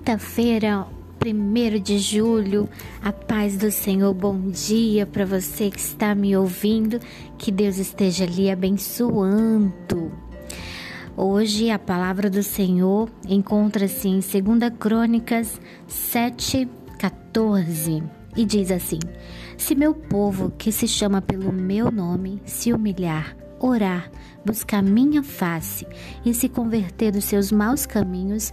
quinta-feira, 1 de julho. A paz do Senhor, bom dia para você que está me ouvindo. Que Deus esteja ali abençoando. Hoje a palavra do Senhor encontra-se em 2 Crônicas 7, 14 e diz assim: Se meu povo, que se chama pelo meu nome, se humilhar, orar, buscar minha face e se converter dos seus maus caminhos,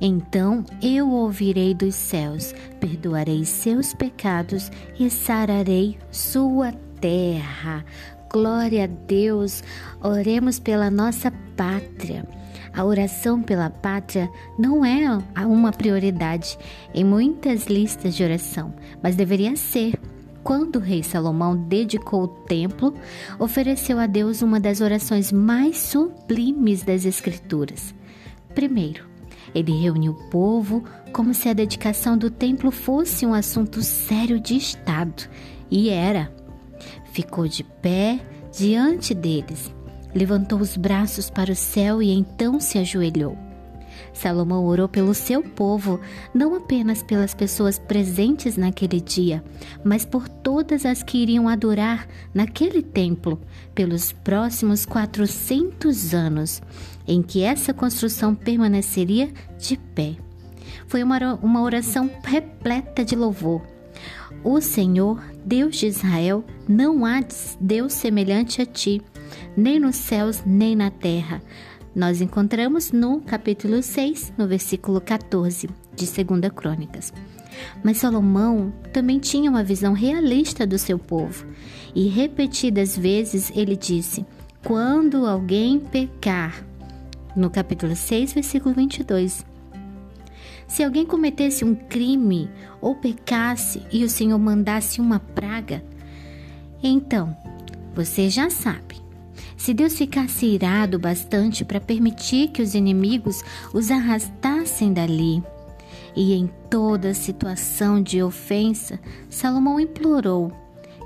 então eu ouvirei dos céus, perdoarei seus pecados e sararei sua terra. Glória a Deus! Oremos pela nossa pátria. A oração pela pátria não é uma prioridade em muitas listas de oração, mas deveria ser. Quando o rei Salomão dedicou o templo, ofereceu a Deus uma das orações mais sublimes das Escrituras. Primeiro, ele reuniu o povo como se a dedicação do templo fosse um assunto sério de Estado, e era. Ficou de pé diante deles, levantou os braços para o céu e então se ajoelhou. Salomão orou pelo seu povo, não apenas pelas pessoas presentes naquele dia, mas por todas as que iriam adorar naquele templo pelos próximos 400 anos, em que essa construção permaneceria de pé. Foi uma oração repleta de louvor. O Senhor, Deus de Israel, não há Deus semelhante a ti, nem nos céus, nem na terra nós encontramos no capítulo 6, no versículo 14 de 2 Crônicas. Mas Salomão também tinha uma visão realista do seu povo, e repetidas vezes ele disse: Quando alguém pecar, no capítulo 6, versículo 22. Se alguém cometesse um crime ou pecasse e o Senhor mandasse uma praga, então você já sabe se Deus ficasse irado bastante para permitir que os inimigos os arrastassem dali, e em toda situação de ofensa, Salomão implorou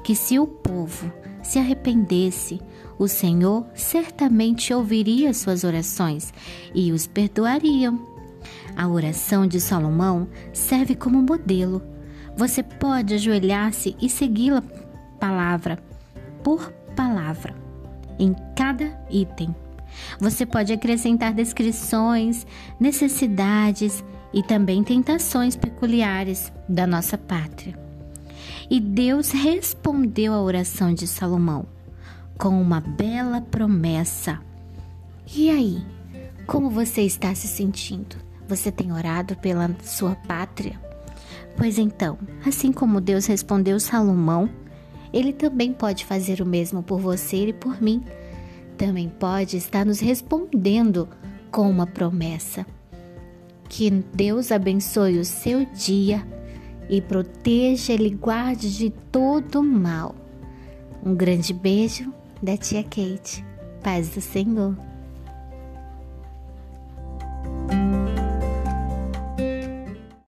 que se o povo se arrependesse, o Senhor certamente ouviria suas orações e os perdoaria. A oração de Salomão serve como modelo. Você pode ajoelhar-se e segui-la palavra por palavra em cada item. Você pode acrescentar descrições, necessidades e também tentações peculiares da nossa pátria. E Deus respondeu à oração de Salomão com uma bela promessa. E aí, como você está se sentindo? Você tem orado pela sua pátria? Pois então, assim como Deus respondeu Salomão, ele também pode fazer o mesmo por você e por mim. Também pode estar nos respondendo com uma promessa. Que Deus abençoe o seu dia e proteja e guarde de todo mal. Um grande beijo da tia Kate. Paz do Senhor.